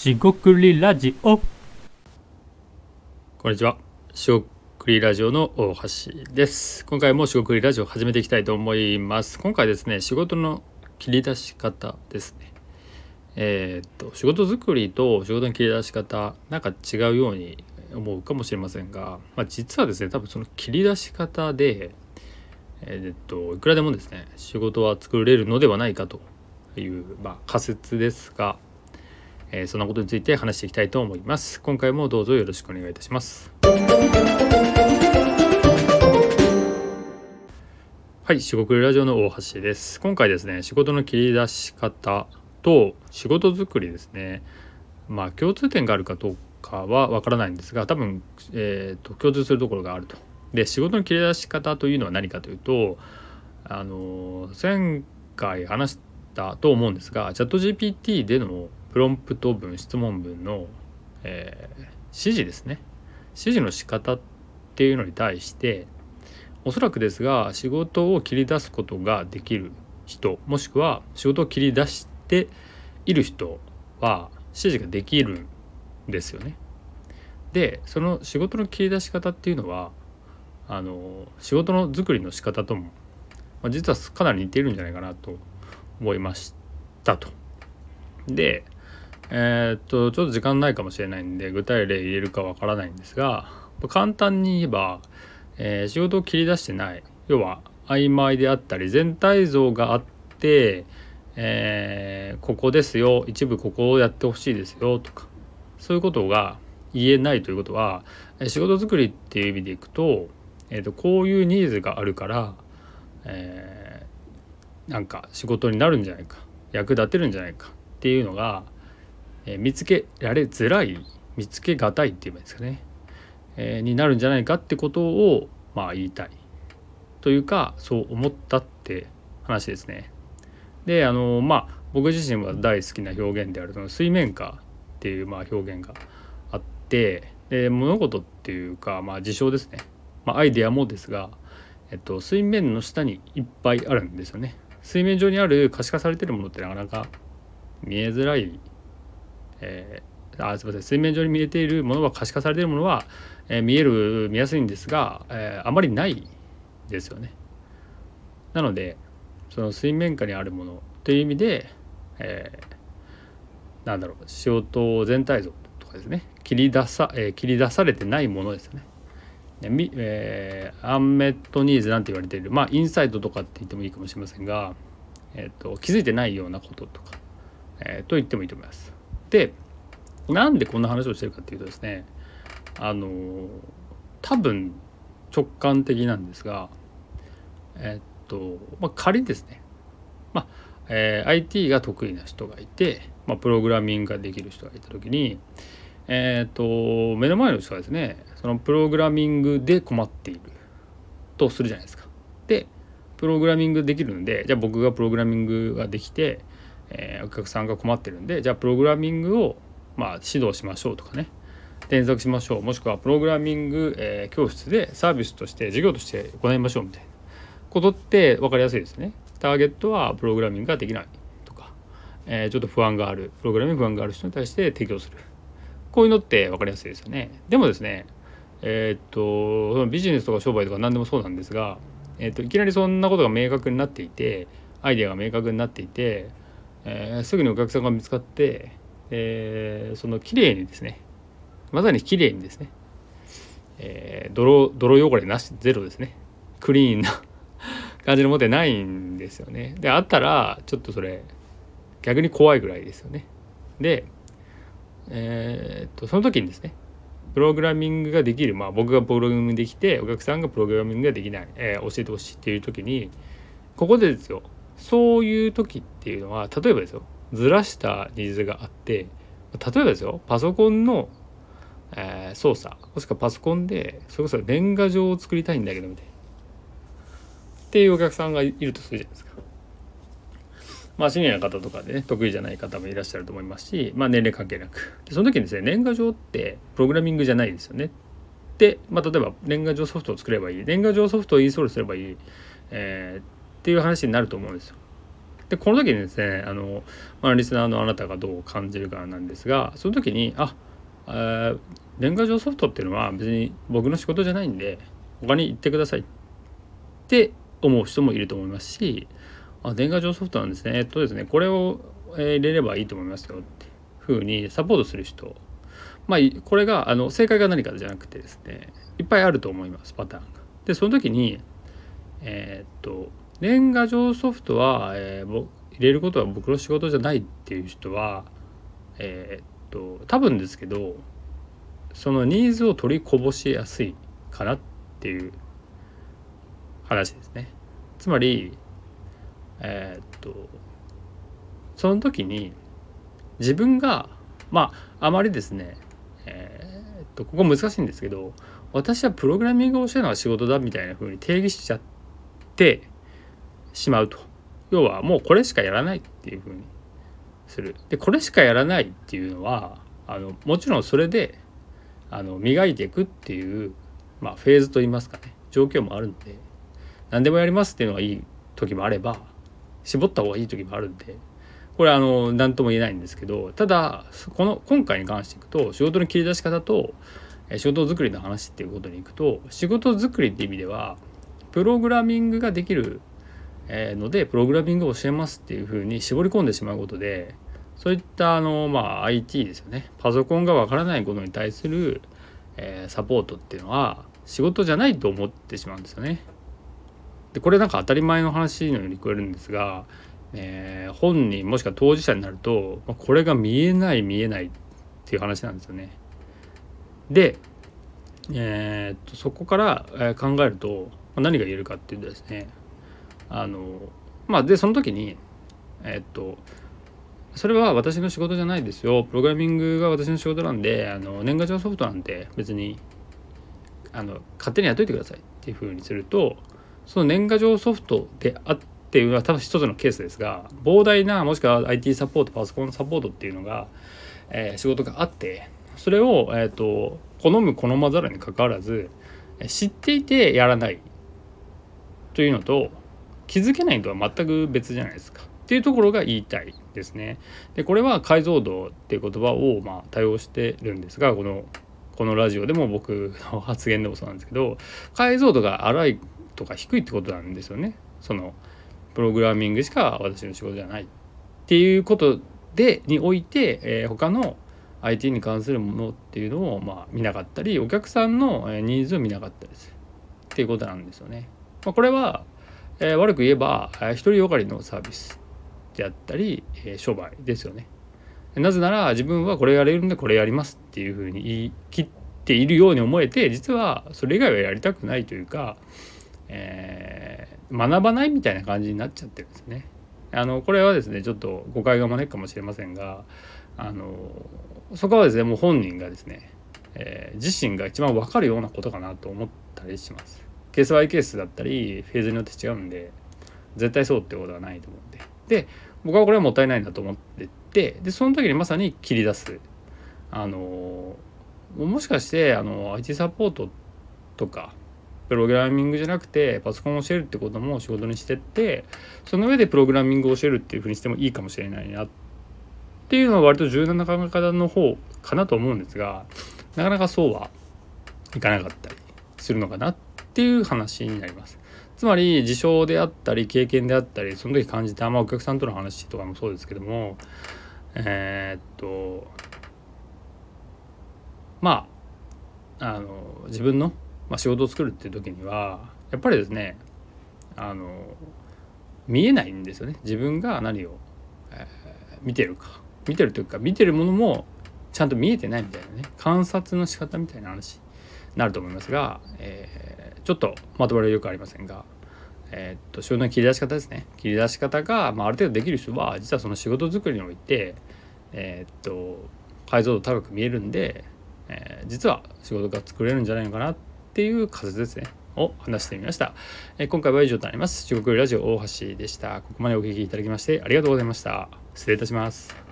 しごくりラジオこんにちは。しごくりラジオの大橋です。今回もしごくりラジオ始めていきたいと思います。今回ですね、仕事の切り出し方ですね。えーっと、仕事作りと仕事の切り出し方、なんか違うように思うかもしれませんが、まあ、実はですね、多分その切り出し方で、えーっと、いくらでもですね、仕事は作れるのではないかという、まあ、仮説ですが、えーそんなことについて話していきたいと思います。今回もどうぞよろしくお願いいたします。はい、四国ラジオの大橋です。今回ですね、仕事の切り出し方と仕事作りですね。まあ共通点があるかどうかはわからないんですが、多分、えーと共通するところがあると。で、仕事の切り出し方というのは何かというと、あの前回話したと思うんですが、チャット GPT でのプロンプト文質問文の、えー指示ですね指示の仕方っていうのに対しておそらくですが仕事を切り出すことができる人もしくは仕事を切り出している人は指示ができるんですよね。でその仕事の切り出し方っていうのはあの仕事の作りの仕方とも、まあ、実はかなり似ているんじゃないかなと思いましたと。でえーっとちょっと時間ないかもしれないんで具体例入れるかわからないんですが簡単に言えば、えー仕事を切り出してない。要は曖昧であったり全体像があって、えーここですよ一部ここをやってほしいですよとかそういうことが言えないということは仕事作りっていう意味でいくと,、えーっとこういうニーズがあるから、えーなんか仕事になるんじゃないか役立てるんじゃないかっていうのがえ見つけられづらい見つけがたいって言えばいいですかね、えになるんじゃないかってことをまあ言いたいというかそう思ったって話ですね。であのまあ僕自身は大好きな表現であるその水面下っていうまあ表現があってで物事っていうかまあ事象ですね、まあ、アイデアもですが、えっと、水面の下にいっぱいあるんですよね。水面上にある可視化されてるものってなかなか見えづらいえーあすみません水面上に見えているものは可視化されているものは、えー見える見やすいんですが、えーあまりないですよね。なのでその水面下にあるものという意味で、えーなんだろう仕事全体像とかですね切り出さ、えー切り出されてないものですよね。みえーアンメットニーズなんて言われているまあインサイトとかって言ってもいいかもしれませんが、えー、と気づいてないようなこととか、えーと言ってもいいと思います。でなんでこんな話をしてるかっていうとですねあの多分直感的なんですがえっと、まあ、仮ですね、まあえー IT が得意な人がいて、まあ、プログラミングができる人がいた時にえっと目の前の人がですねそのプログラミングで困っているとするじゃないですか。でプログラミングできるんでじゃあ僕がプログラミングができてえーお客さんが困ってるんでじゃあプログラミングをまあ指導しましょうとかね。添削しましょう。もしくはプログラミング、えー教室でサービスとして授業として行いましょうみたいな。ことって分かりやすいですね。ターゲットはプログラミングができないとか、えーちょっと不安がある。プログラミング不安がある人に対して提供する。こういうのって分かりやすいですよね。でもですねえーっとそのビジネスとか商売とか何でもそうなんですが、えーっといきなりそんなことが明確になっていてアイデアが明確になっていてえーすぐにお客さんが見つかって、えーその綺麗にですねまさに綺麗にですね、えー泥泥汚れなしゼロですねクリーンな 感じのものってないんですよね。であったらちょっとそれ逆に怖いぐらいですよね。でえーっとその時にですねプログラミングができるまあ僕がプログラミングできてお客さんがプログラミングができない、えー教えてほしいっていう時にここでですよそういう時っていうのは例えばですよずらしたニーズがあって例えばですよパソコンの、えー操作もしくはパソコンでそれこそ年賀状を作りたいんだけどみたいな。っていうお客さんがいるとするじゃないですか。まあシニアの方とかでね得意じゃない方もいらっしゃると思いますし、まあ、年齢関係なく。でその時にですね年賀状ってプログラミングじゃないですよね。で、まあ、例えば年賀状ソフトを作ればいい。年賀状ソフトをインストールすればいい、えーっていう話になると思うんですよ。でこの時にですねあの、まあ、リスナーのあなたがどう感じるかなんですがその時にあえー、年賀状ソフトっていうのは別に僕の仕事じゃないんで他に行ってくださいって思う人もいると思いますしあ年賀状ソフトなんですねえっとですねこれを、入れればいいと思いますよっていうふうにサポートする人まあこれがあの正解が何かじゃなくてですねいっぱいあると思いますパターンが。でその時にえー、っと年賀状ソフトは、えー、入れることは僕の仕事じゃないっていう人は、えー、っと多分ですけどそのニーズを取りこぼしやすいかなっていう話ですね。つまりえー、っとその時に自分がまああまりですねえー、っとここ難しいんですけど私はプログラミングを教えるのが仕事だみたいな風に定義しちゃってしまうと。要はもうこれしかやらないっていう風にする。でこれしかやらないっていうのはあのもちろんそれであの磨いていくっていう、まあ、フェーズといいますかね。状況もあるんで何でもやりますっていうのがいい時もあれば絞った方がいい時もあるんでこれはあの何とも言えないんですけどただこの今回に関していくと仕事の切り出し方と仕事作りの話っていうことにいくと仕事作りって意味ではプログラミングができるのでプログラミングを教えますっていうふうに絞り込んでしまうことでそういったあの、まあ、IT ですよねパソコンがわからないことに対する、え、サポートっていうのは仕事じゃないと思ってしまうんですよね。でこれなんか当たり前の話のように聞こえるんですが、えー、本人もしくは当事者になると、これが見えない見えないっていう話なんですよね。で、えー、っとそこから考えると何が言えるかっていうとですねあのまあでその時にえ、っとそれは私の仕事じゃないですよ。プログラミングが私の仕事なんであの年賀状ソフトなんて別にあの勝手にやっといてくださいっていうふうにするとその年賀状ソフトであっていうのは多分一つのケースですが膨大なもしくは IT サポートパソコンサポートっていうのが、えー、仕事があってそれを、えーと、好む好まざるにかかわらず知っていてやらないというのと気づけないとは全く別じゃないですか。っていうところが言いたいですね。でこれは解像度っていう言葉をまあ多用してるんですがこのこのラジオでも僕の発言でもそうなんですけど解像度が荒いとか低いってことなんですよね。そのプログラミングしか私の仕事じゃないっていうことでにおいて、えー、他の IT に関するものっていうのをまあ見なかったりお客さんのニーズを見なかったりするっていうことなんですよね。まあ、これは、えー、悪く言えば独りよがりのサービスであったり、えー、商売ですよね。なぜなら自分はこれやれるんでこれやりますっていうふうに言い切っているように思えて実はそれ以外はやりたくないというか、えー、学ばないみたいな感じになっちゃってるんですね。あのこれはですねちょっと誤解が招くかもしれませんがあのそこはですねもう本人がですね、えー、自身が一番分かるようなことかなと思ったりします。ケースバイケースだったりフェーズによって違うんで絶対そうってことはないと思うんで。で僕はこれはもったいないなと思っててでその時にまさに切り出すあのもしかしてあの IT サポートとかプログラミングじゃなくてパソコンを教えるってことも仕事にしてってその上でプログラミングを教えるっていうふうにしてもいいかもしれないなっていうのは割と柔軟な考え方の方かなと思うんですがなかなかそうはいかなかったりするのかなってていう話になります。つまり事象であったり経験であったりその時感じた、まあ、お客さんとの話とかもそうですけどもえー、っとまああの自分の、まあ、仕事を作るっていう時にはやっぱりですねあの見えないんですよね。自分が何を、えー、見てるか。見てるというか見てるものもちゃんと見えてないみたいなね。観察の仕方みたいな話になると思いますが、えーちょっとまとまりはよくありませんが、え、っと仕事の切り出し方ですね。切り出し方が、まあ、ある程度できる人は実はその仕事作りにおいてえ、っと解像度高く見えるんで、えー、実は仕事が作れるんじゃないのかなっていう仮説ですね。を話してみました、えー、今回は以上となります。中国ラジオ大橋でした。ここまでお聴きいただきましてありがとうございました。失礼いたします。